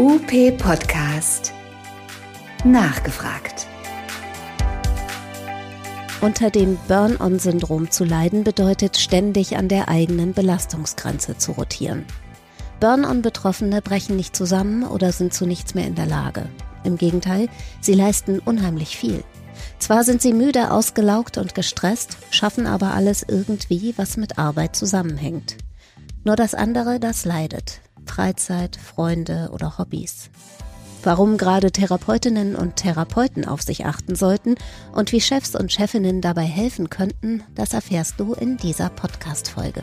UP Podcast. Nachgefragt. Unter dem Burn-on-Syndrom zu leiden bedeutet ständig an der eigenen Belastungsgrenze zu rotieren. Burn-on-Betroffene brechen nicht zusammen oder sind zu nichts mehr in der Lage. Im Gegenteil, sie leisten unheimlich viel. Zwar sind sie müde, ausgelaugt und gestresst, schaffen aber alles irgendwie, was mit Arbeit zusammenhängt. Nur das andere, das leidet. Freizeit, Freunde oder Hobbys. Warum gerade Therapeutinnen und Therapeuten auf sich achten sollten und wie Chefs und Chefinnen dabei helfen könnten, das erfährst du in dieser Podcast-Folge.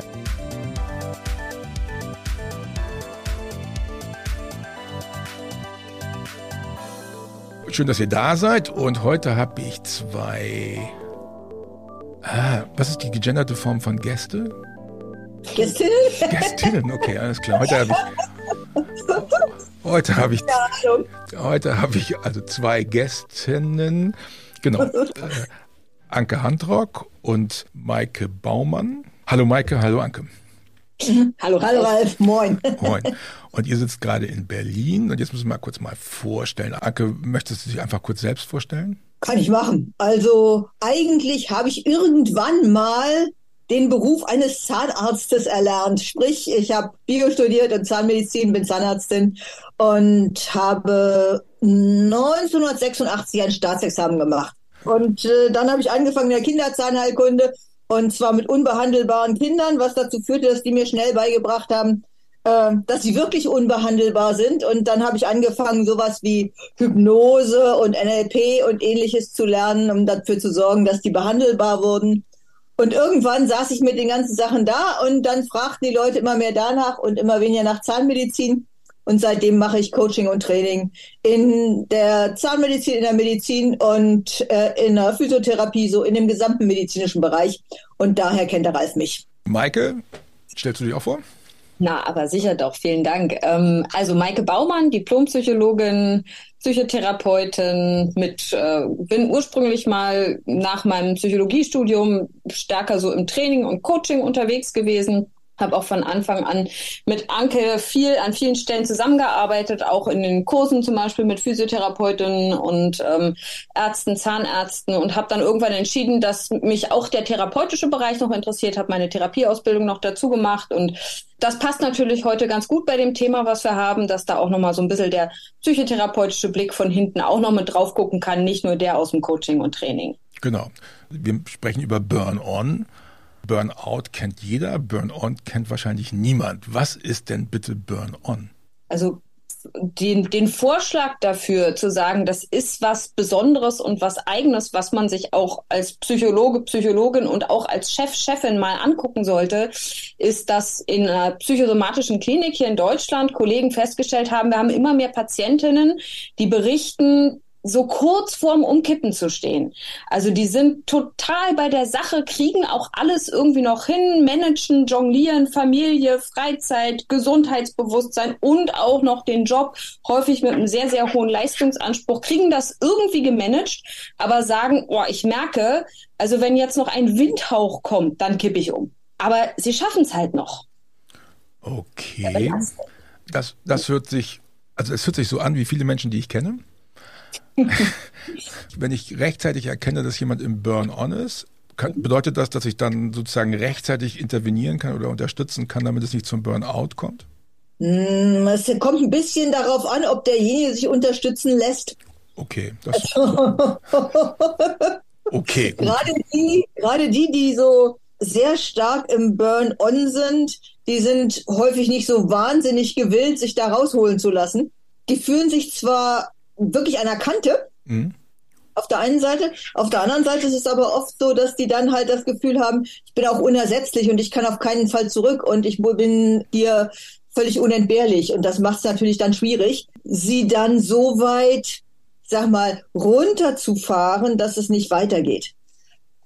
Schön, dass ihr da seid und heute habe ich zwei. Ah, was ist die gegenderte Form von Gäste? Gästinnen? Gästinnen, okay, alles klar. Heute habe ich. Heute habe ich. Heute habe ich also zwei Gästinnen. Genau. Äh, Anke Handrock und Maike Baumann. Hallo Maike, hallo Anke. Hallo, hallo Ralf, moin. Moin. Und ihr sitzt gerade in Berlin und jetzt müssen wir mal kurz mal vorstellen. Anke, möchtest du dich einfach kurz selbst vorstellen? Kann ich machen. Also eigentlich habe ich irgendwann mal den Beruf eines Zahnarztes erlernt. Sprich, ich habe Bio studiert und Zahnmedizin, bin Zahnärztin und habe 1986 ein Staatsexamen gemacht. Und äh, dann habe ich angefangen in der Kinderzahnheilkunde und zwar mit unbehandelbaren Kindern, was dazu führte, dass die mir schnell beigebracht haben, äh, dass sie wirklich unbehandelbar sind. Und dann habe ich angefangen, sowas wie Hypnose und NLP und ähnliches zu lernen, um dafür zu sorgen, dass die behandelbar wurden. Und irgendwann saß ich mit den ganzen Sachen da und dann fragten die Leute immer mehr danach und immer weniger nach Zahnmedizin. Und seitdem mache ich Coaching und Training in der Zahnmedizin, in der Medizin und äh, in der Physiotherapie, so in dem gesamten medizinischen Bereich. Und daher kennt der Ralf mich. Maike, stellst du dich auch vor? Na, aber sicher doch. Vielen Dank. Ähm, also Maike Baumann, Diplompsychologin, Psychotherapeutin mit, äh, bin ursprünglich mal nach meinem Psychologiestudium stärker so im Training und Coaching unterwegs gewesen habe auch von Anfang an mit Anke viel an vielen Stellen zusammengearbeitet, auch in den Kursen zum Beispiel mit Physiotherapeutinnen und ähm, Ärzten, Zahnärzten und habe dann irgendwann entschieden, dass mich auch der therapeutische Bereich noch interessiert, habe meine Therapieausbildung noch dazu gemacht und das passt natürlich heute ganz gut bei dem Thema, was wir haben, dass da auch nochmal so ein bisschen der psychotherapeutische Blick von hinten auch noch mit drauf gucken kann, nicht nur der aus dem Coaching und Training. Genau. Wir sprechen über Burn-on. Burnout kennt jeder, Burn-on kennt wahrscheinlich niemand. Was ist denn bitte Burn-on? Also den, den Vorschlag dafür zu sagen, das ist was Besonderes und was Eigenes, was man sich auch als Psychologe, Psychologin und auch als Chef, Chefin mal angucken sollte, ist, dass in einer psychosomatischen Klinik hier in Deutschland Kollegen festgestellt haben, wir haben immer mehr Patientinnen, die berichten, so kurz vorm Umkippen zu stehen. Also die sind total bei der Sache, kriegen auch alles irgendwie noch hin, managen, jonglieren, Familie, Freizeit, Gesundheitsbewusstsein und auch noch den Job, häufig mit einem sehr, sehr hohen Leistungsanspruch, kriegen das irgendwie gemanagt, aber sagen, oh, ich merke, also wenn jetzt noch ein Windhauch kommt, dann kippe ich um. Aber sie schaffen es halt noch. Okay. Das, das hört sich, also es hört sich so an wie viele Menschen, die ich kenne. Wenn ich rechtzeitig erkenne, dass jemand im Burn-on ist, kann, bedeutet das, dass ich dann sozusagen rechtzeitig intervenieren kann oder unterstützen kann, damit es nicht zum Burnout kommt? Mm, es kommt ein bisschen darauf an, ob derjenige sich unterstützen lässt. Okay. Das okay. Gut. Gerade die, gerade die, die so sehr stark im Burn-on sind, die sind häufig nicht so wahnsinnig gewillt, sich da rausholen zu lassen. Die fühlen sich zwar wirklich an der Kante. Mhm. Auf der einen Seite. Auf der anderen Seite ist es aber oft so, dass die dann halt das Gefühl haben, ich bin auch unersetzlich und ich kann auf keinen Fall zurück und ich bin hier völlig unentbehrlich. Und das macht es natürlich dann schwierig, sie dann so weit, sag mal, runterzufahren, dass es nicht weitergeht.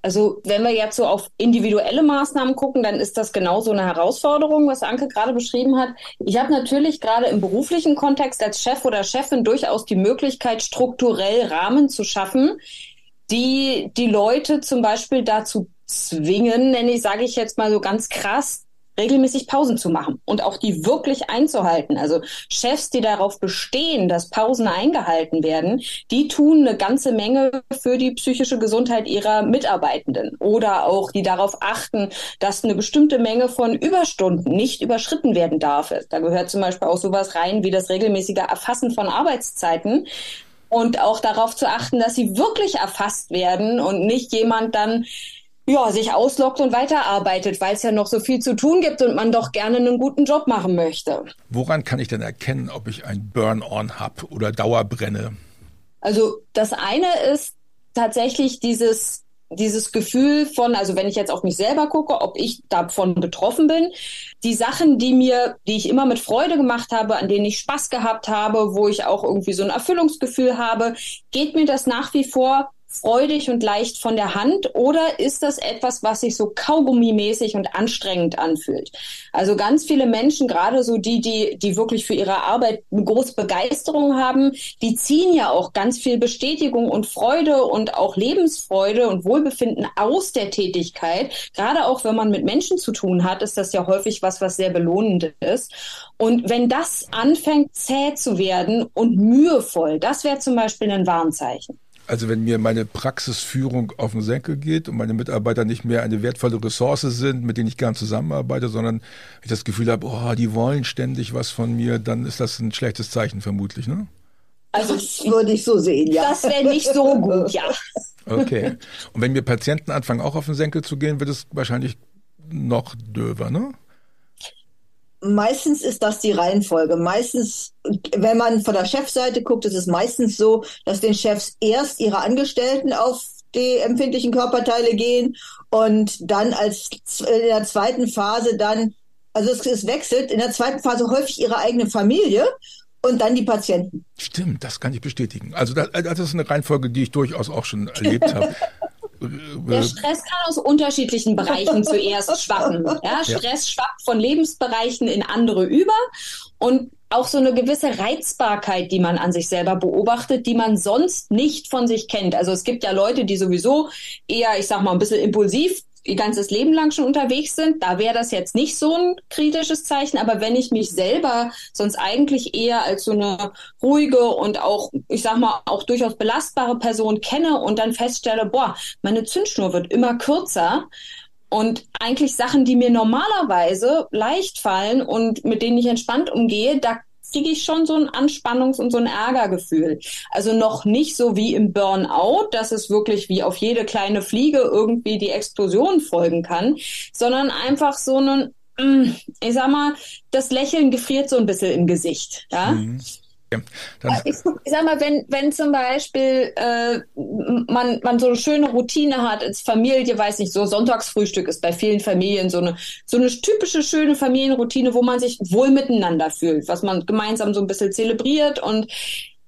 Also wenn wir jetzt so auf individuelle Maßnahmen gucken, dann ist das genauso eine Herausforderung, was Anke gerade beschrieben hat. Ich habe natürlich gerade im beruflichen Kontext als Chef oder Chefin durchaus die Möglichkeit, strukturell Rahmen zu schaffen, die die Leute zum Beispiel dazu zwingen, nenne ich, sage ich jetzt mal so ganz krass, regelmäßig Pausen zu machen und auch die wirklich einzuhalten. Also Chefs, die darauf bestehen, dass Pausen eingehalten werden, die tun eine ganze Menge für die psychische Gesundheit ihrer Mitarbeitenden oder auch die darauf achten, dass eine bestimmte Menge von Überstunden nicht überschritten werden darf. Da gehört zum Beispiel auch sowas rein wie das regelmäßige Erfassen von Arbeitszeiten und auch darauf zu achten, dass sie wirklich erfasst werden und nicht jemand dann ja, sich auslockt und weiterarbeitet, weil es ja noch so viel zu tun gibt und man doch gerne einen guten Job machen möchte. Woran kann ich denn erkennen, ob ich ein Burn-on habe oder Dauerbrenne? Also das eine ist tatsächlich dieses dieses Gefühl von, also wenn ich jetzt auf mich selber gucke, ob ich davon betroffen bin, die Sachen, die mir, die ich immer mit Freude gemacht habe, an denen ich Spaß gehabt habe, wo ich auch irgendwie so ein Erfüllungsgefühl habe, geht mir das nach wie vor freudig und leicht von der Hand oder ist das etwas, was sich so kaugummimäßig und anstrengend anfühlt? Also ganz viele Menschen, gerade so die, die, die wirklich für ihre Arbeit eine große Begeisterung haben, die ziehen ja auch ganz viel Bestätigung und Freude und auch Lebensfreude und Wohlbefinden aus der Tätigkeit. Gerade auch wenn man mit Menschen zu tun hat, ist das ja häufig was, was sehr belohnend ist. Und wenn das anfängt zäh zu werden und mühevoll, das wäre zum Beispiel ein Warnzeichen. Also wenn mir meine Praxisführung auf den Senkel geht und meine Mitarbeiter nicht mehr eine wertvolle Ressource sind, mit denen ich gern zusammenarbeite, sondern ich das Gefühl habe, oh, die wollen ständig was von mir, dann ist das ein schlechtes Zeichen vermutlich, ne? Also das würde ich so sehen, ja. Das wäre nicht so gut, ja. Okay. Und wenn mir Patienten anfangen, auch auf den Senkel zu gehen, wird es wahrscheinlich noch döver, ne? Meistens ist das die Reihenfolge. Meistens, wenn man von der Chefseite guckt, ist es meistens so, dass den Chefs erst ihre Angestellten auf die empfindlichen Körperteile gehen und dann als in der zweiten Phase dann, also es, es wechselt in der zweiten Phase häufig ihre eigene Familie und dann die Patienten. Stimmt, das kann ich bestätigen. Also das, das ist eine Reihenfolge, die ich durchaus auch schon erlebt habe. Der Stress kann aus unterschiedlichen Bereichen zuerst schwappen. Ja, Stress ja. schwappt von Lebensbereichen in andere über und auch so eine gewisse Reizbarkeit, die man an sich selber beobachtet, die man sonst nicht von sich kennt. Also es gibt ja Leute, die sowieso eher, ich sag mal, ein bisschen impulsiv ihr ganzes Leben lang schon unterwegs sind, da wäre das jetzt nicht so ein kritisches Zeichen. Aber wenn ich mich selber sonst eigentlich eher als so eine ruhige und auch, ich sag mal, auch durchaus belastbare Person kenne und dann feststelle, boah, meine Zündschnur wird immer kürzer, und eigentlich Sachen, die mir normalerweise leicht fallen und mit denen ich entspannt umgehe, da kriege ich schon so ein Anspannungs- und so ein Ärgergefühl. Also noch nicht so wie im Burnout, dass es wirklich wie auf jede kleine Fliege irgendwie die Explosion folgen kann, sondern einfach so ein, mm, ich sag mal, das Lächeln gefriert so ein bisschen im Gesicht. Ja? Mhm. Ja, ich, ich, sag mal, wenn, wenn zum Beispiel äh, man, man so eine schöne Routine hat als Familie, weiß nicht, so Sonntagsfrühstück ist bei vielen Familien so eine, so eine typische schöne Familienroutine, wo man sich wohl miteinander fühlt, was man gemeinsam so ein bisschen zelebriert. Und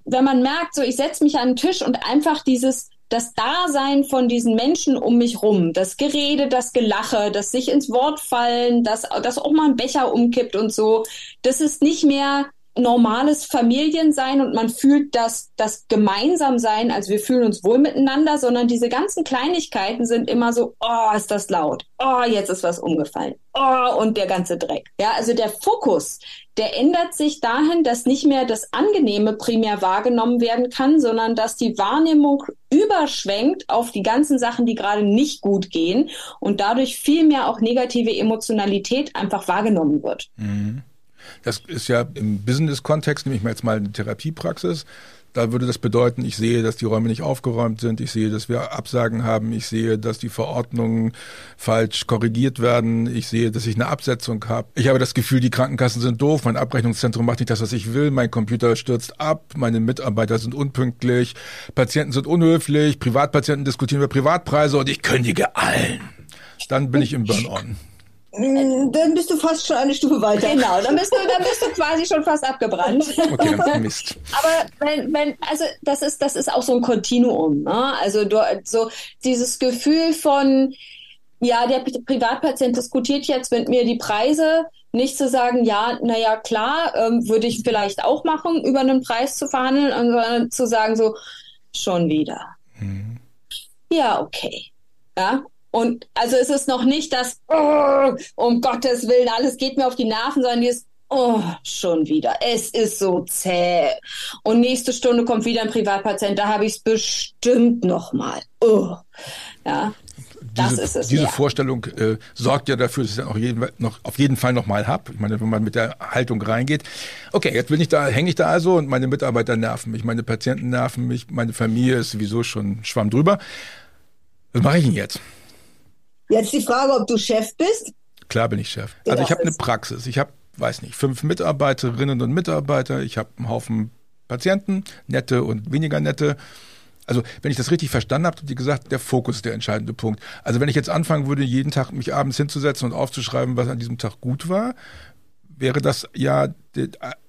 wenn man merkt, so ich setze mich an den Tisch und einfach dieses das Dasein von diesen Menschen um mich rum, das Gerede, das Gelache, das sich ins Wort fallen, das, das auch mal ein Becher umkippt und so, das ist nicht mehr normales Familiensein und man fühlt das, das Gemeinsamsein, also wir fühlen uns wohl miteinander, sondern diese ganzen Kleinigkeiten sind immer so, oh, ist das laut, oh, jetzt ist was umgefallen, oh, und der ganze Dreck. Ja, also der Fokus, der ändert sich dahin, dass nicht mehr das Angenehme primär wahrgenommen werden kann, sondern dass die Wahrnehmung überschwenkt auf die ganzen Sachen, die gerade nicht gut gehen und dadurch viel mehr auch negative Emotionalität einfach wahrgenommen wird. Mhm. Das ist ja im Business-Kontext, nehme ich mal jetzt mal eine Therapiepraxis. Da würde das bedeuten, ich sehe, dass die Räume nicht aufgeräumt sind, ich sehe, dass wir Absagen haben, ich sehe, dass die Verordnungen falsch korrigiert werden, ich sehe, dass ich eine Absetzung habe. Ich habe das Gefühl, die Krankenkassen sind doof, mein Abrechnungszentrum macht nicht das, was ich will, mein Computer stürzt ab, meine Mitarbeiter sind unpünktlich, Patienten sind unhöflich, Privatpatienten diskutieren über Privatpreise und ich kündige allen. Dann bin ich im Burn-on. Mm, dann bist du fast schon eine Stufe weiter. Genau, dann bist du, dann bist du quasi schon fast abgebrannt. Okay, Mist. Aber wenn, wenn, also das ist, das ist auch so ein Kontinuum. Ne? Also du, so dieses Gefühl von, ja, der Privatpatient diskutiert jetzt mit mir die Preise, nicht zu sagen, ja, naja, klar, ähm, würde ich vielleicht auch machen, über einen Preis zu verhandeln, sondern zu sagen so, schon wieder. Mhm. Ja, okay. Ja, Und also es ist noch nicht das, oh, um Gottes Willen, alles geht mir auf die Nerven, sondern dieses, oh, schon wieder. Es ist so zäh. Und nächste Stunde kommt wieder ein Privatpatient, da habe ich es bestimmt nochmal. Oh. Ja. Das diese, es, diese ja. Vorstellung äh, sorgt ja dafür, dass ich es auch jeden, noch, auf jeden Fall nochmal habe. Ich meine, wenn man mit der Haltung reingeht, okay, jetzt bin ich da, hänge ich da also und meine Mitarbeiter nerven mich, meine Patienten nerven mich, meine Familie ist sowieso schon schwamm drüber. Was mache ich denn jetzt? Jetzt die Frage, ob du Chef bist? Klar bin ich Chef. Also ich habe eine Praxis. Ich habe, weiß nicht, fünf Mitarbeiterinnen und Mitarbeiter. Ich habe einen Haufen Patienten, nette und weniger nette. Also wenn ich das richtig verstanden habe, hat die gesagt, der Fokus ist der entscheidende Punkt. Also wenn ich jetzt anfangen würde, jeden Tag mich abends hinzusetzen und aufzuschreiben, was an diesem Tag gut war, wäre das ja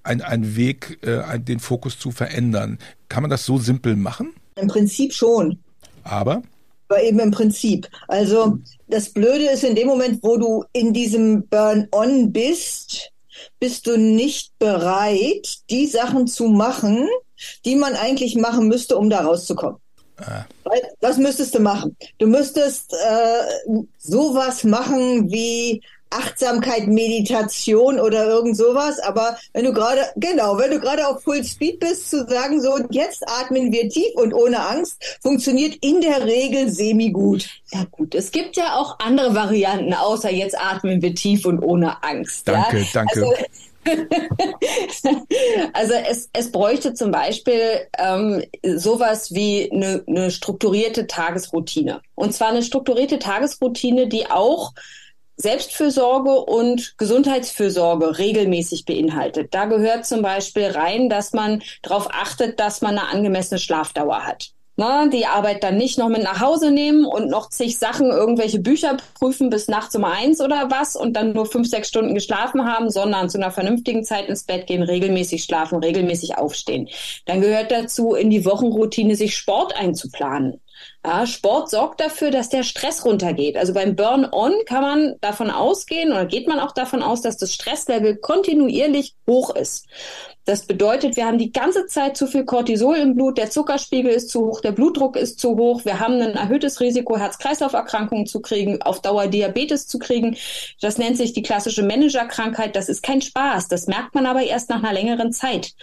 ein, ein Weg, äh, den Fokus zu verändern. Kann man das so simpel machen? Im Prinzip schon. Aber? Aber eben im Prinzip. Also das Blöde ist, in dem Moment, wo du in diesem Burn-on bist, bist du nicht bereit, die Sachen zu machen, die man eigentlich machen müsste, um da rauszukommen. Ah. Was müsstest du machen? Du müsstest äh, sowas machen wie Achtsamkeit, Meditation oder irgend sowas. Aber wenn du gerade, genau, wenn du gerade auf Full Speed bist, zu sagen, so, und jetzt atmen wir tief und ohne Angst, funktioniert in der Regel semi-gut. Ja, gut. Es gibt ja auch andere Varianten, außer jetzt atmen wir tief und ohne Angst. Danke, ja? danke. Also, also es, es bräuchte zum Beispiel ähm, sowas wie eine, eine strukturierte Tagesroutine. Und zwar eine strukturierte Tagesroutine, die auch Selbstfürsorge und Gesundheitsfürsorge regelmäßig beinhaltet. Da gehört zum Beispiel rein, dass man darauf achtet, dass man eine angemessene Schlafdauer hat. Na, die Arbeit dann nicht noch mit nach Hause nehmen und noch zig Sachen, irgendwelche Bücher prüfen bis nachts um eins oder was und dann nur fünf, sechs Stunden geschlafen haben, sondern zu einer vernünftigen Zeit ins Bett gehen, regelmäßig schlafen, regelmäßig aufstehen. Dann gehört dazu, in die Wochenroutine sich Sport einzuplanen. Ja, Sport sorgt dafür, dass der Stress runtergeht. Also beim Burn-on kann man davon ausgehen oder geht man auch davon aus, dass das Stresslevel kontinuierlich hoch ist. Das bedeutet, wir haben die ganze Zeit zu viel Cortisol im Blut, der Zuckerspiegel ist zu hoch, der Blutdruck ist zu hoch, wir haben ein erhöhtes Risiko, Herz-Kreislauf-Erkrankungen zu kriegen, auf Dauer Diabetes zu kriegen. Das nennt sich die klassische Managerkrankheit. Das ist kein Spaß. Das merkt man aber erst nach einer längeren Zeit.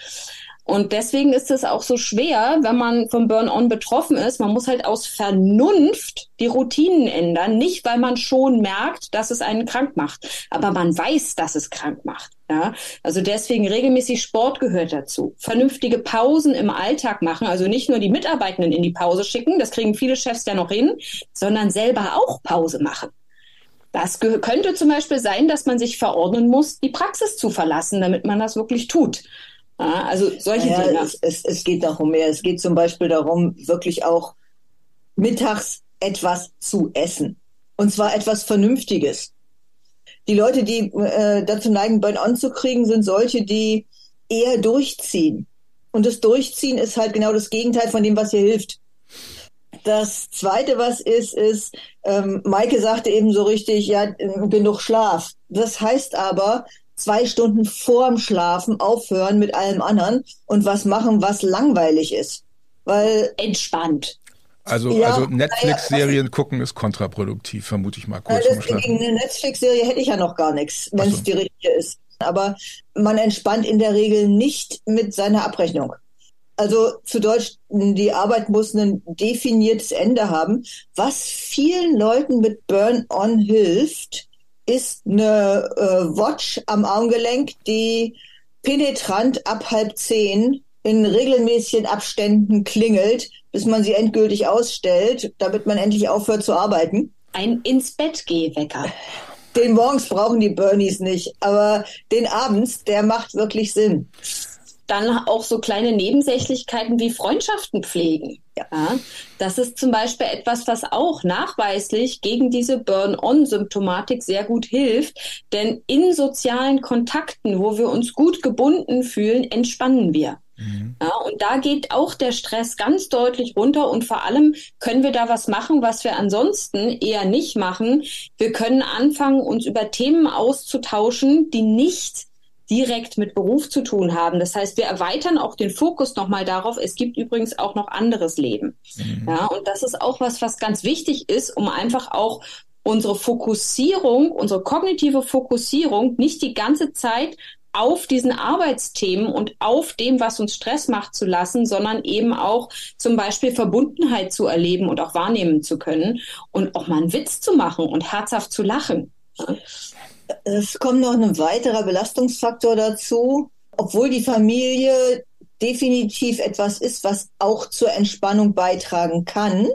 Und deswegen ist es auch so schwer, wenn man vom Burn-on betroffen ist. Man muss halt aus Vernunft die Routinen ändern, nicht weil man schon merkt, dass es einen krank macht, aber man weiß, dass es krank macht. Ja, also deswegen regelmäßig Sport gehört dazu. Vernünftige Pausen im Alltag machen, also nicht nur die Mitarbeitenden in die Pause schicken, das kriegen viele Chefs ja noch hin, sondern selber auch Pause machen. Das könnte zum Beispiel sein, dass man sich verordnen muss, die Praxis zu verlassen, damit man das wirklich tut. Ja, also solche ja, Dinge. Es, es, es geht darum mehr. Es geht zum Beispiel darum, wirklich auch mittags etwas zu essen. Und zwar etwas Vernünftiges. Die Leute, die äh, dazu neigen, Burn-on zu kriegen, sind solche, die eher durchziehen. Und das Durchziehen ist halt genau das Gegenteil von dem, was hier hilft. Das Zweite, was ist, ist, ähm, Maike sagte eben so richtig, ja, genug Schlaf. Das heißt aber, zwei Stunden vorm Schlafen aufhören mit allem anderen und was machen, was langweilig ist. Weil entspannt. Also, ja, also Netflix-Serien gucken ist kontraproduktiv, vermute ich mal kurz Schlafen. Gegen eine Netflix-Serie hätte ich ja noch gar nichts, wenn es so. die richtige ist. Aber man entspannt in der Regel nicht mit seiner Abrechnung. Also zu Deutsch, die Arbeit muss ein definiertes Ende haben. Was vielen Leuten mit Burn-on hilft, ist eine äh, Watch am Armgelenk, die penetrant ab halb zehn in regelmäßigen Abständen klingelt, bis man sie endgültig ausstellt, damit man endlich aufhört zu arbeiten. Ein ins Bett Wecker. Den morgens brauchen die Bernies nicht, aber den abends, der macht wirklich Sinn dann auch so kleine Nebensächlichkeiten wie Freundschaften pflegen. Ja, das ist zum Beispiel etwas, was auch nachweislich gegen diese Burn-on-Symptomatik sehr gut hilft. Denn in sozialen Kontakten, wo wir uns gut gebunden fühlen, entspannen wir. Mhm. Ja, und da geht auch der Stress ganz deutlich runter und vor allem können wir da was machen, was wir ansonsten eher nicht machen. Wir können anfangen, uns über Themen auszutauschen, die nicht direkt mit Beruf zu tun haben. Das heißt, wir erweitern auch den Fokus nochmal darauf. Es gibt übrigens auch noch anderes Leben. Mhm. Ja, und das ist auch was, was ganz wichtig ist, um einfach auch unsere Fokussierung, unsere kognitive Fokussierung nicht die ganze Zeit auf diesen Arbeitsthemen und auf dem, was uns Stress macht, zu lassen, sondern eben auch zum Beispiel Verbundenheit zu erleben und auch wahrnehmen zu können und auch mal einen Witz zu machen und herzhaft zu lachen. Es kommt noch ein weiterer Belastungsfaktor dazu. Obwohl die Familie definitiv etwas ist, was auch zur Entspannung beitragen kann,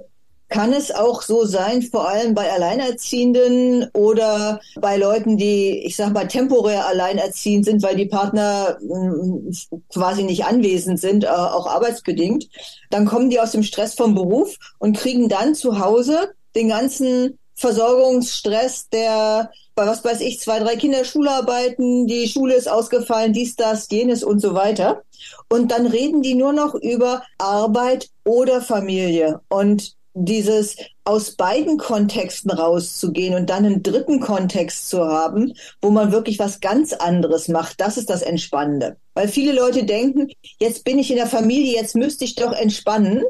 kann es auch so sein, vor allem bei Alleinerziehenden oder bei Leuten, die, ich sag mal, temporär alleinerziehend sind, weil die Partner hm, quasi nicht anwesend sind, äh, auch arbeitsbedingt. Dann kommen die aus dem Stress vom Beruf und kriegen dann zu Hause den ganzen Versorgungsstress, der was weiß ich, zwei, drei Kinder Schularbeiten, die Schule ist ausgefallen, dies, das, jenes und so weiter. Und dann reden die nur noch über Arbeit oder Familie. Und dieses aus beiden Kontexten rauszugehen und dann einen dritten Kontext zu haben, wo man wirklich was ganz anderes macht, das ist das Entspannende. Weil viele Leute denken, jetzt bin ich in der Familie, jetzt müsste ich doch entspannen.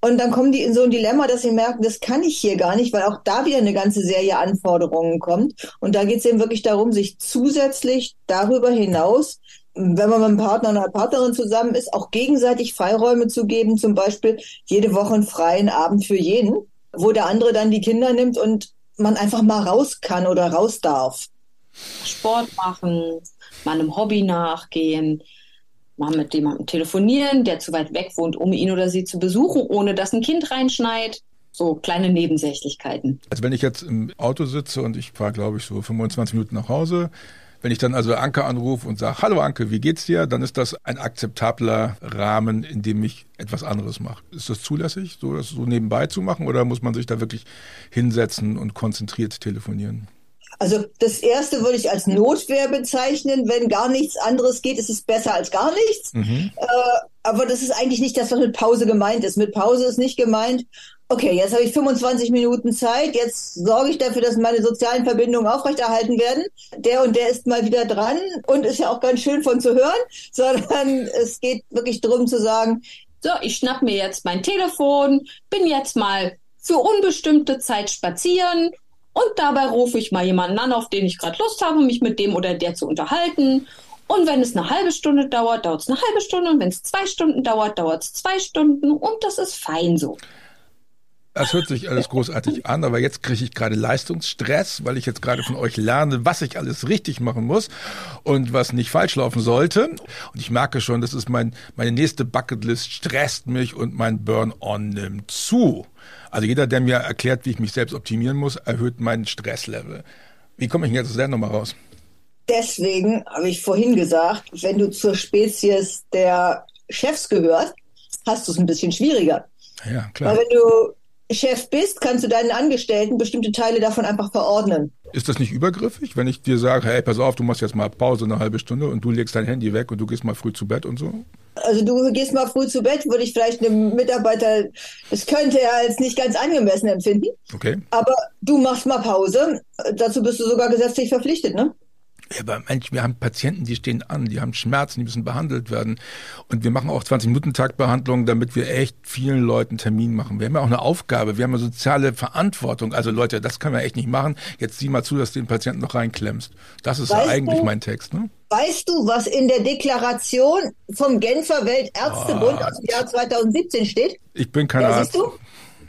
Und dann kommen die in so ein Dilemma, dass sie merken, das kann ich hier gar nicht, weil auch da wieder eine ganze Serie Anforderungen kommt. Und da geht es eben wirklich darum, sich zusätzlich darüber hinaus wenn man mit einem Partner oder einer Partnerin zusammen ist, auch gegenseitig Freiräume zu geben, zum Beispiel jede Woche einen freien Abend für jeden, wo der andere dann die Kinder nimmt und man einfach mal raus kann oder raus darf. Sport machen, mal einem Hobby nachgehen, mal mit jemandem telefonieren, der zu weit weg wohnt, um ihn oder sie zu besuchen, ohne dass ein Kind reinschneit. So kleine Nebensächlichkeiten. Also wenn ich jetzt im Auto sitze und ich fahre, glaube ich, so 25 Minuten nach Hause, wenn ich dann also Anke anrufe und sage, hallo Anke, wie geht's dir? Dann ist das ein akzeptabler Rahmen, in dem ich etwas anderes mache. Ist das zulässig, so das so nebenbei zu machen oder muss man sich da wirklich hinsetzen und konzentriert telefonieren? Also das erste würde ich als Notwehr bezeichnen. Wenn gar nichts anderes geht, ist es besser als gar nichts. Mhm. Äh, aber das ist eigentlich nicht das, was mit Pause gemeint ist. Mit Pause ist nicht gemeint, okay, jetzt habe ich 25 Minuten Zeit, jetzt sorge ich dafür, dass meine sozialen Verbindungen aufrechterhalten werden. Der und der ist mal wieder dran und ist ja auch ganz schön von zu hören, sondern es geht wirklich darum zu sagen, so, ich schnapp mir jetzt mein Telefon, bin jetzt mal für unbestimmte Zeit spazieren und dabei rufe ich mal jemanden an, auf den ich gerade Lust habe, mich mit dem oder der zu unterhalten. Und wenn es eine halbe Stunde dauert, dauert es eine halbe Stunde. Und wenn es zwei Stunden dauert, dauert es zwei Stunden. Und das ist fein so. Das hört sich alles großartig an, aber jetzt kriege ich gerade Leistungsstress, weil ich jetzt gerade von euch lerne, was ich alles richtig machen muss und was nicht falsch laufen sollte. Und ich merke schon, das ist mein, meine nächste Bucketlist, stresst mich und mein Burn-on nimmt zu. Also jeder, der mir erklärt, wie ich mich selbst optimieren muss, erhöht meinen Stresslevel. Wie komme ich denn jetzt aus der Nummer raus? Deswegen habe ich vorhin gesagt, wenn du zur Spezies der Chefs gehört, hast du es ein bisschen schwieriger. Ja, klar. Weil wenn du Chef bist, kannst du deinen Angestellten bestimmte Teile davon einfach verordnen. Ist das nicht übergriffig, wenn ich dir sage, hey, pass auf, du machst jetzt mal Pause eine halbe Stunde und du legst dein Handy weg und du gehst mal früh zu Bett und so? Also du gehst mal früh zu Bett, würde ich vielleicht einem Mitarbeiter, das könnte er als nicht ganz angemessen empfinden. Okay. Aber du machst mal Pause. Dazu bist du sogar gesetzlich verpflichtet, ne? Ja, aber Mensch, wir haben Patienten, die stehen an, die haben Schmerzen, die müssen behandelt werden. Und wir machen auch 20-Minuten-Tag-Behandlungen, damit wir echt vielen Leuten Termin machen. Wir haben ja auch eine Aufgabe, wir haben eine soziale Verantwortung. Also Leute, das können wir echt nicht machen. Jetzt sieh mal zu, dass du den Patienten noch reinklemmst. Das ist weißt eigentlich du, mein Text, ne? Weißt du, was in der Deklaration vom Genfer Weltärztebund oh, aus dem Jahr 2017 steht? Ich bin kein ja, Arzt. Siehst du?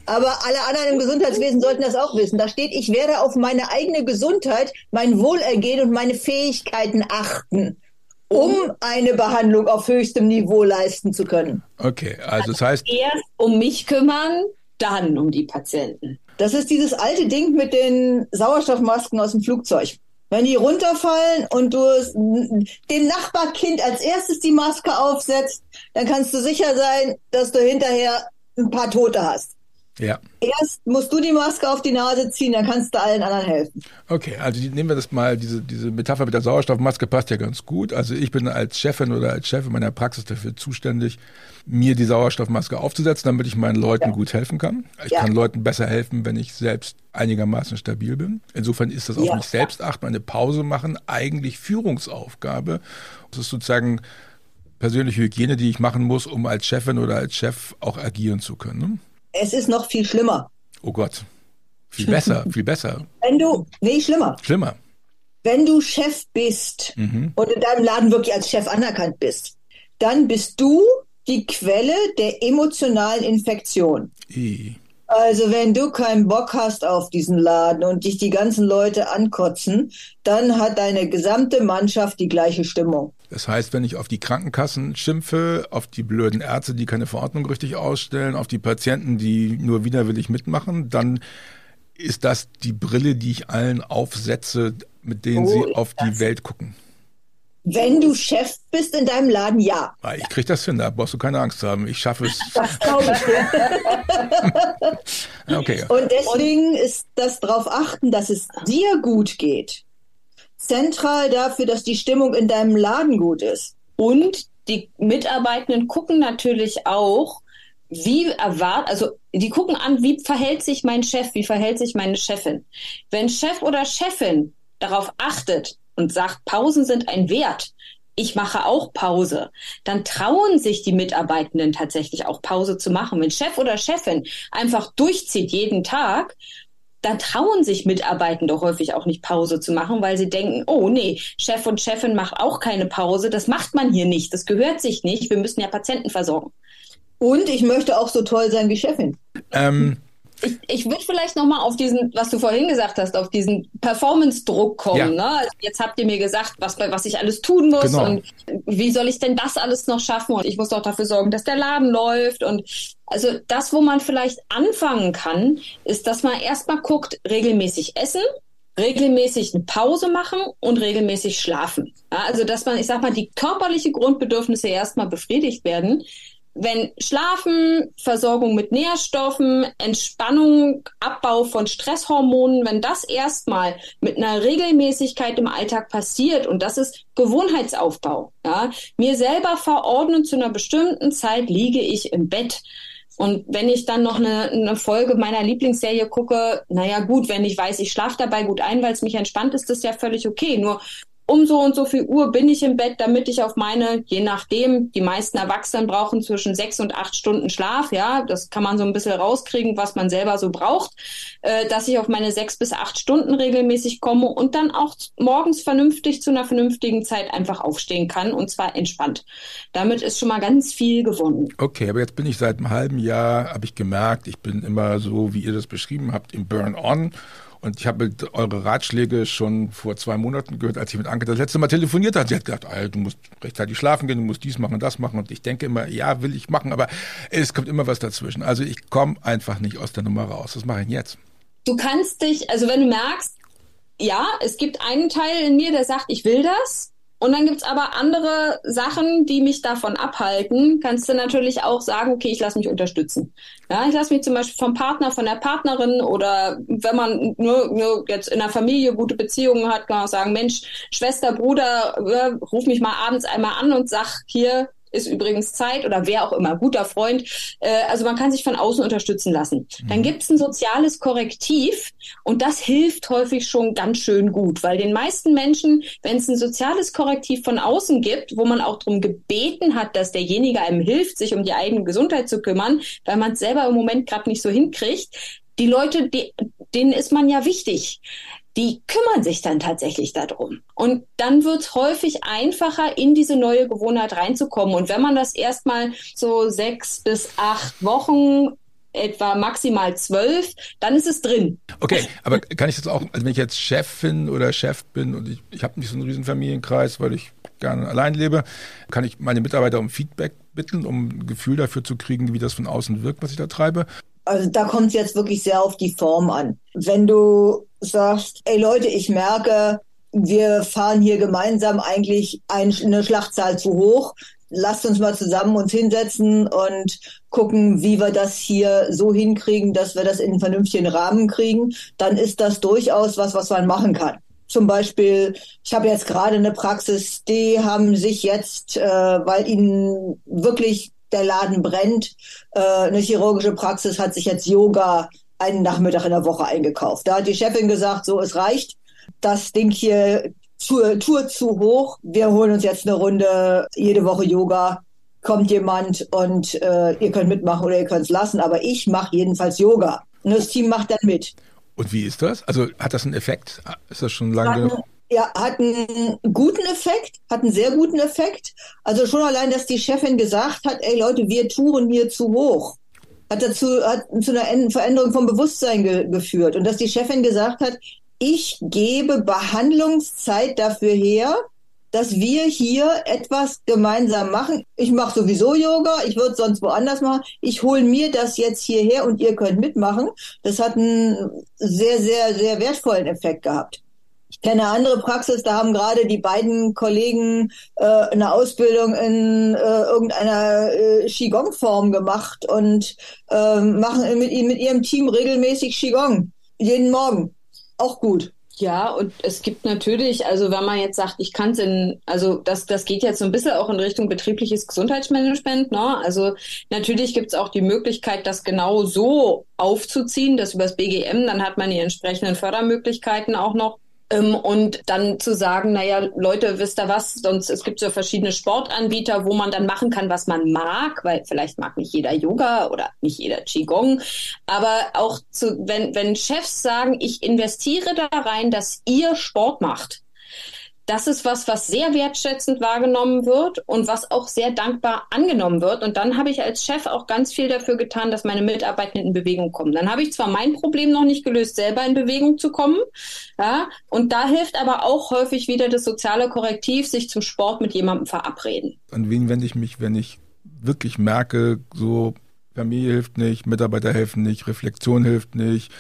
Aber alle anderen im Gesundheitswesen sollten das auch wissen. Da steht, ich werde auf meine eigene Gesundheit, mein Wohlergehen und meine Fähigkeiten achten, um eine Behandlung auf höchstem Niveau leisten zu können. Okay, also das heißt. Erst um mich kümmern, dann um die Patienten. Das ist dieses alte Ding mit den Sauerstoffmasken aus dem Flugzeug. Wenn die runterfallen und du dem Nachbarkind als erstes die Maske aufsetzt, dann kannst du sicher sein, dass du hinterher ein paar Tote hast. Ja. Erst musst du die Maske auf die Nase ziehen, dann kannst du allen anderen helfen. Okay, also nehmen wir das mal, diese, diese Metapher mit der Sauerstoffmaske passt ja ganz gut. Also ich bin als Chefin oder als Chef in meiner Praxis dafür zuständig, mir die Sauerstoffmaske aufzusetzen, damit ich meinen Leuten ja. gut helfen kann. Ich ja. kann Leuten besser helfen, wenn ich selbst einigermaßen stabil bin. Insofern ist das auf ja. mich selbst achten, eine Pause machen, eigentlich Führungsaufgabe. Das ist sozusagen persönliche Hygiene, die ich machen muss, um als Chefin oder als Chef auch agieren zu können. Ne? Es ist noch viel schlimmer. Oh Gott. Viel besser, viel besser. Wenn du, nee, schlimmer. Schlimmer. Wenn du Chef bist mhm. und in deinem Laden wirklich als Chef anerkannt bist, dann bist du die Quelle der emotionalen Infektion. I. Also wenn du keinen Bock hast auf diesen Laden und dich die ganzen Leute ankotzen, dann hat deine gesamte Mannschaft die gleiche Stimmung. Das heißt, wenn ich auf die Krankenkassen schimpfe, auf die blöden Ärzte, die keine Verordnung richtig ausstellen, auf die Patienten, die nur widerwillig mitmachen, dann ist das die Brille, die ich allen aufsetze, mit denen oh, sie auf die Welt gucken. Wenn du Chef bist in deinem Laden, ja. Ah, ich krieg das hin, da brauchst du keine Angst haben. Ich schaffe es. Das glaube ich. okay. Und deswegen ist das darauf achten, dass es dir gut geht zentral dafür, dass die Stimmung in deinem Laden gut ist. Und die Mitarbeitenden gucken natürlich auch, wie erwartet, also die gucken an, wie verhält sich mein Chef, wie verhält sich meine Chefin. Wenn Chef oder Chefin darauf achtet und sagt, Pausen sind ein Wert, ich mache auch Pause, dann trauen sich die Mitarbeitenden tatsächlich auch Pause zu machen. Wenn Chef oder Chefin einfach durchzieht jeden Tag, da trauen sich Mitarbeitende häufig auch nicht Pause zu machen, weil sie denken, oh nee, Chef und Chefin macht auch keine Pause, das macht man hier nicht, das gehört sich nicht, wir müssen ja Patienten versorgen. Und ich möchte auch so toll sein wie Chefin. Ähm, ich, ich würde vielleicht nochmal auf diesen, was du vorhin gesagt hast, auf diesen Performance-Druck kommen. Ja. Ne? Also jetzt habt ihr mir gesagt, was, was ich alles tun muss genau. und wie soll ich denn das alles noch schaffen? Und ich muss doch dafür sorgen, dass der Laden läuft. Und also das, wo man vielleicht anfangen kann, ist, dass man erstmal guckt, regelmäßig essen, regelmäßig eine Pause machen und regelmäßig schlafen. Ja, also dass man, ich sag mal, die körperliche Grundbedürfnisse erstmal befriedigt werden wenn Schlafen, Versorgung mit Nährstoffen, Entspannung, Abbau von Stresshormonen, wenn das erstmal mit einer Regelmäßigkeit im Alltag passiert und das ist Gewohnheitsaufbau, ja, mir selber verordnen zu einer bestimmten Zeit liege ich im Bett. Und wenn ich dann noch eine, eine Folge meiner Lieblingsserie gucke, naja gut, wenn ich weiß, ich schlafe dabei gut ein, weil es mich entspannt, ist das ja völlig okay. Nur um so und so viel Uhr bin ich im Bett, damit ich auf meine, je nachdem, die meisten Erwachsenen brauchen zwischen sechs und acht Stunden Schlaf, ja, das kann man so ein bisschen rauskriegen, was man selber so braucht, äh, dass ich auf meine sechs bis acht Stunden regelmäßig komme und dann auch morgens vernünftig zu einer vernünftigen Zeit einfach aufstehen kann und zwar entspannt. Damit ist schon mal ganz viel gewonnen. Okay, aber jetzt bin ich seit einem halben Jahr, habe ich gemerkt, ich bin immer so, wie ihr das beschrieben habt, im Burn-on und ich habe eure Ratschläge schon vor zwei Monaten gehört, als ich mit Anke das letzte Mal telefoniert habe. Sie hat gesagt, du musst rechtzeitig schlafen gehen, du musst dies machen, das machen. Und ich denke immer, ja, will ich machen, aber es kommt immer was dazwischen. Also ich komme einfach nicht aus der Nummer raus. Was mache ich denn jetzt? Du kannst dich, also wenn du merkst, ja, es gibt einen Teil in mir, der sagt, ich will das. Und dann gibt's aber andere Sachen, die mich davon abhalten. Kannst du natürlich auch sagen, okay, ich lasse mich unterstützen. Ja, ich lasse mich zum Beispiel vom Partner, von der Partnerin oder wenn man nur, nur jetzt in der Familie gute Beziehungen hat, kann man auch sagen, Mensch, Schwester, Bruder, äh, ruf mich mal abends einmal an und sag, hier, ist übrigens Zeit oder wer auch immer, guter Freund. Äh, also man kann sich von außen unterstützen lassen. Dann mhm. gibt es ein soziales Korrektiv und das hilft häufig schon ganz schön gut, weil den meisten Menschen, wenn es ein soziales Korrektiv von außen gibt, wo man auch darum gebeten hat, dass derjenige einem hilft, sich um die eigene Gesundheit zu kümmern, weil man es selber im Moment gerade nicht so hinkriegt, die Leute, die, denen ist man ja wichtig die kümmern sich dann tatsächlich darum. Und dann wird es häufig einfacher, in diese neue Gewohnheit reinzukommen. Und wenn man das erstmal so sechs bis acht Wochen etwa maximal zwölf, dann ist es drin. Okay, aber kann ich das auch, also wenn ich jetzt Chefin oder Chef bin und ich, ich habe nicht so einen riesen Familienkreis, weil ich gerne allein lebe, kann ich meine Mitarbeiter um Feedback bitten, um ein Gefühl dafür zu kriegen, wie das von außen wirkt, was ich da treibe? Also da kommt es jetzt wirklich sehr auf die Form an. Wenn du sagst, ey Leute, ich merke, wir fahren hier gemeinsam eigentlich eine Schlachtzahl zu hoch, lasst uns mal zusammen uns hinsetzen und gucken, wie wir das hier so hinkriegen, dass wir das in einen vernünftigen Rahmen kriegen, dann ist das durchaus was, was man machen kann. Zum Beispiel, ich habe jetzt gerade eine Praxis, die haben sich jetzt, äh, weil ihnen wirklich der Laden brennt, äh, eine chirurgische Praxis hat sich jetzt Yoga einen Nachmittag in der Woche eingekauft. Da hat die Chefin gesagt, so, es reicht. Das Ding hier, Tour, Tour zu hoch. Wir holen uns jetzt eine Runde, jede Woche Yoga. Kommt jemand und äh, ihr könnt mitmachen oder ihr könnt es lassen. Aber ich mache jedenfalls Yoga. Und das Team macht dann mit. Und wie ist das? Also hat das einen Effekt? Ist das schon lange? Ja, hat einen guten Effekt, hat einen sehr guten Effekt. Also schon allein, dass die Chefin gesagt hat, ey Leute, wir touren hier zu hoch, hat dazu hat zu einer Veränderung vom Bewusstsein ge geführt. Und dass die Chefin gesagt hat, ich gebe Behandlungszeit dafür her, dass wir hier etwas gemeinsam machen. Ich mache sowieso Yoga, ich würde sonst woanders machen. Ich hole mir das jetzt hierher und ihr könnt mitmachen. Das hat einen sehr, sehr, sehr wertvollen Effekt gehabt. Kenne andere Praxis, da haben gerade die beiden Kollegen äh, eine Ausbildung in äh, irgendeiner äh, Qigong-Form gemacht und äh, machen mit, mit ihrem Team regelmäßig Qigong. Jeden Morgen. Auch gut. Ja, und es gibt natürlich, also wenn man jetzt sagt, ich kann es in, also das, das geht jetzt so ein bisschen auch in Richtung betriebliches Gesundheitsmanagement, ne? Also natürlich gibt es auch die Möglichkeit, das genau so aufzuziehen, das übers BGM, dann hat man die entsprechenden Fördermöglichkeiten auch noch. Ähm, und dann zu sagen, naja, Leute, wisst ihr was, sonst es gibt so verschiedene Sportanbieter, wo man dann machen kann, was man mag, weil vielleicht mag nicht jeder Yoga oder nicht jeder Qigong, aber auch zu, wenn, wenn Chefs sagen, ich investiere da rein, dass ihr Sport macht, das ist was, was sehr wertschätzend wahrgenommen wird und was auch sehr dankbar angenommen wird. Und dann habe ich als Chef auch ganz viel dafür getan, dass meine Mitarbeitenden in Bewegung kommen. Dann habe ich zwar mein Problem noch nicht gelöst, selber in Bewegung zu kommen, ja, und da hilft aber auch häufig wieder das soziale Korrektiv, sich zum Sport mit jemandem verabreden. An wen wende ich mich, wenn ich wirklich merke, so Familie hilft nicht, Mitarbeiter helfen nicht, Reflexion hilft nicht?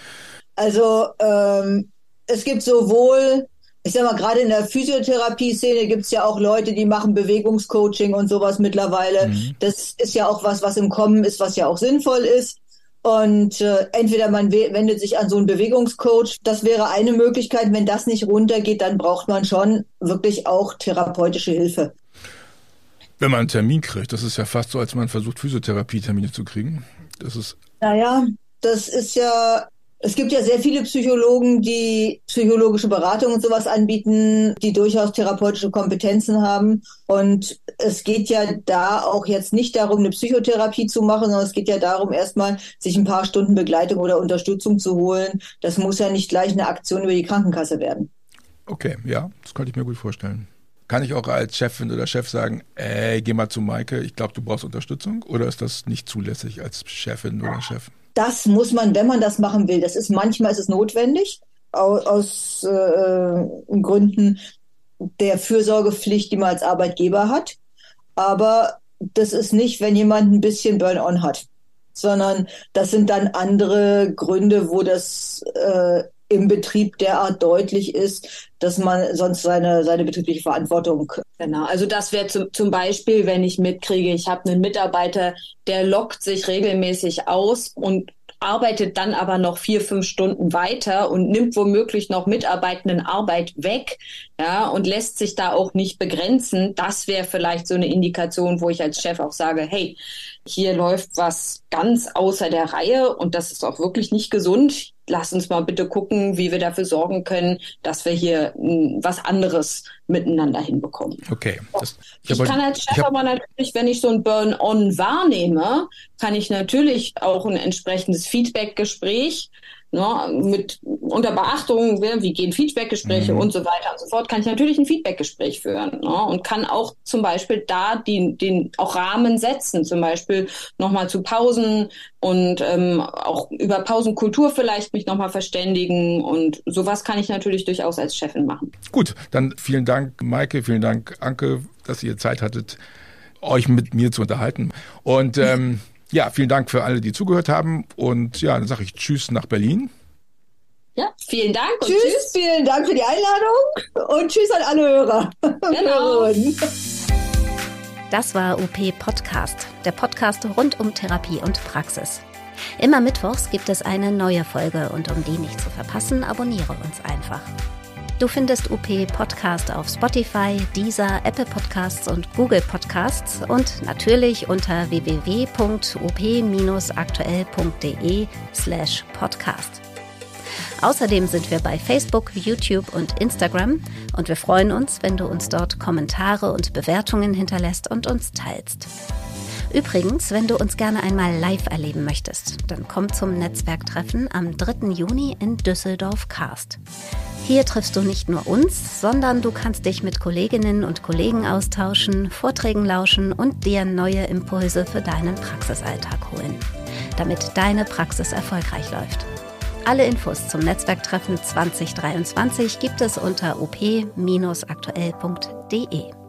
Also ähm, es gibt sowohl ich sag mal, gerade in der Physiotherapie-Szene gibt es ja auch Leute, die machen Bewegungscoaching und sowas mittlerweile. Mhm. Das ist ja auch was, was im Kommen ist, was ja auch sinnvoll ist. Und äh, entweder man wendet sich an so einen Bewegungscoach, das wäre eine Möglichkeit. Wenn das nicht runtergeht, dann braucht man schon wirklich auch therapeutische Hilfe. Wenn man einen Termin kriegt, das ist ja fast so, als man versucht, Physiotherapie-Termine zu kriegen. Das ist. Naja, das ist ja es gibt ja sehr viele Psychologen, die psychologische Beratung und sowas anbieten, die durchaus therapeutische Kompetenzen haben. Und es geht ja da auch jetzt nicht darum, eine Psychotherapie zu machen, sondern es geht ja darum, erstmal sich ein paar Stunden Begleitung oder Unterstützung zu holen. Das muss ja nicht gleich eine Aktion über die Krankenkasse werden. Okay, ja, das kann ich mir gut vorstellen. Kann ich auch als Chefin oder Chef sagen, ey, geh mal zu Maike, ich glaube, du brauchst Unterstützung? Oder ist das nicht zulässig als Chefin oder Chef? Das muss man, wenn man das machen will. Das ist manchmal ist es notwendig aus, aus äh, Gründen der Fürsorgepflicht, die man als Arbeitgeber hat. Aber das ist nicht, wenn jemand ein bisschen Burn-on hat, sondern das sind dann andere Gründe, wo das äh, im Betrieb derart deutlich ist, dass man sonst seine, seine betriebliche Verantwortung. Genau, also das wäre zum, zum Beispiel, wenn ich mitkriege, ich habe einen Mitarbeiter, der lockt sich regelmäßig aus und arbeitet dann aber noch vier, fünf Stunden weiter und nimmt womöglich noch Mitarbeitenden Arbeit weg, ja, und lässt sich da auch nicht begrenzen. Das wäre vielleicht so eine Indikation, wo ich als Chef auch sage, hey, hier läuft was ganz außer der Reihe und das ist auch wirklich nicht gesund lass uns mal bitte gucken, wie wir dafür sorgen können, dass wir hier m, hm, was anderes miteinander hinbekommen. Okay. Das, ich, ich kann als Chef aber natürlich, wenn ich so ein Burn-on wahrnehme, kann ich natürlich auch ein entsprechendes Feedback-Gespräch Ne, mit unter Beachtung, wie gehen Feedbackgespräche mhm. und so weiter und so fort, kann ich natürlich ein Feedbackgespräch führen ne, und kann auch zum Beispiel da den, den auch Rahmen setzen, zum Beispiel nochmal zu Pausen und ähm, auch über Pausenkultur vielleicht mich nochmal verständigen und sowas kann ich natürlich durchaus als Chefin machen. Gut, dann vielen Dank, Maike, vielen Dank, Anke, dass ihr Zeit hattet, euch mit mir zu unterhalten und ähm, ja, vielen Dank für alle, die zugehört haben. Und ja, dann sage ich Tschüss nach Berlin. Ja, vielen Dank. tschüss, tschüss, vielen Dank für die Einladung und Tschüss an alle Hörer. Genau. Das war UP Podcast, der Podcast rund um Therapie und Praxis. Immer mittwochs gibt es eine neue Folge und um die nicht zu verpassen, abonniere uns einfach. Du findest UP Podcast auf Spotify, Deezer, Apple Podcasts und Google Podcasts und natürlich unter www.op-aktuell.de slash podcast. Außerdem sind wir bei Facebook, YouTube und Instagram und wir freuen uns, wenn du uns dort Kommentare und Bewertungen hinterlässt und uns teilst. Übrigens, wenn du uns gerne einmal live erleben möchtest, dann komm zum Netzwerktreffen am 3. Juni in Düsseldorf Karst. Hier triffst du nicht nur uns, sondern du kannst dich mit Kolleginnen und Kollegen austauschen, Vorträgen lauschen und dir neue Impulse für deinen Praxisalltag holen, damit deine Praxis erfolgreich läuft. Alle Infos zum Netzwerktreffen 2023 gibt es unter op-aktuell.de.